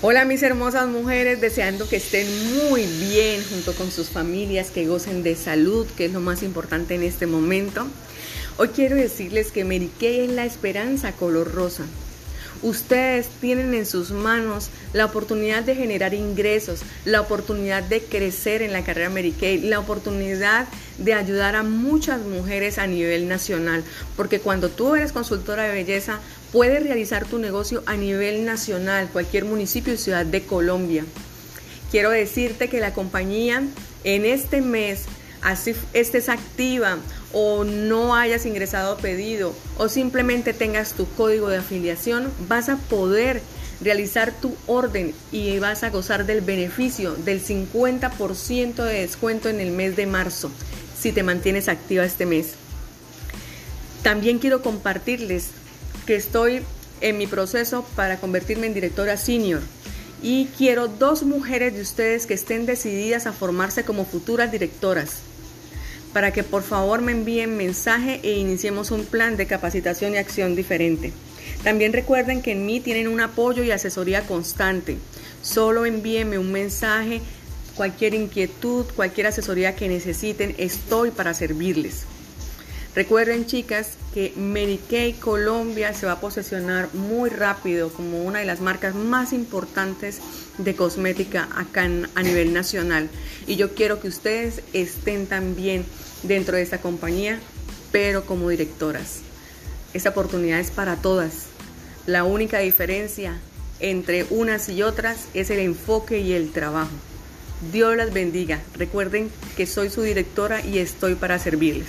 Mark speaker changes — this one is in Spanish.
Speaker 1: Hola mis hermosas mujeres, deseando que estén muy bien junto con sus familias, que gocen de salud, que es lo más importante en este momento. Hoy quiero decirles que Mary es la esperanza color rosa. Ustedes tienen en sus manos la oportunidad de generar ingresos, la oportunidad de crecer en la carrera Mary Kay, la oportunidad de ayudar a muchas mujeres a nivel nacional, porque cuando tú eres consultora de belleza, puedes realizar tu negocio a nivel nacional, cualquier municipio y ciudad de Colombia. Quiero decirte que la compañía en este mes así estés activa o no hayas ingresado pedido o simplemente tengas tu código de afiliación, vas a poder realizar tu orden y vas a gozar del beneficio del 50% de descuento en el mes de marzo si te mantienes activa este mes. También quiero compartirles que estoy en mi proceso para convertirme en directora senior y quiero dos mujeres de ustedes que estén decididas a formarse como futuras directoras para que por favor me envíen mensaje e iniciemos un plan de capacitación y acción diferente. También recuerden que en mí tienen un apoyo y asesoría constante. Solo envíenme un mensaje, cualquier inquietud, cualquier asesoría que necesiten, estoy para servirles. Recuerden chicas que Kay Colombia se va a posesionar muy rápido como una de las marcas más importantes de cosmética acá a nivel nacional. Y yo quiero que ustedes estén también dentro de esta compañía, pero como directoras. Esta oportunidad es para todas. La única diferencia entre unas y otras es el enfoque y el trabajo. Dios las bendiga. Recuerden que soy su directora y estoy para servirles.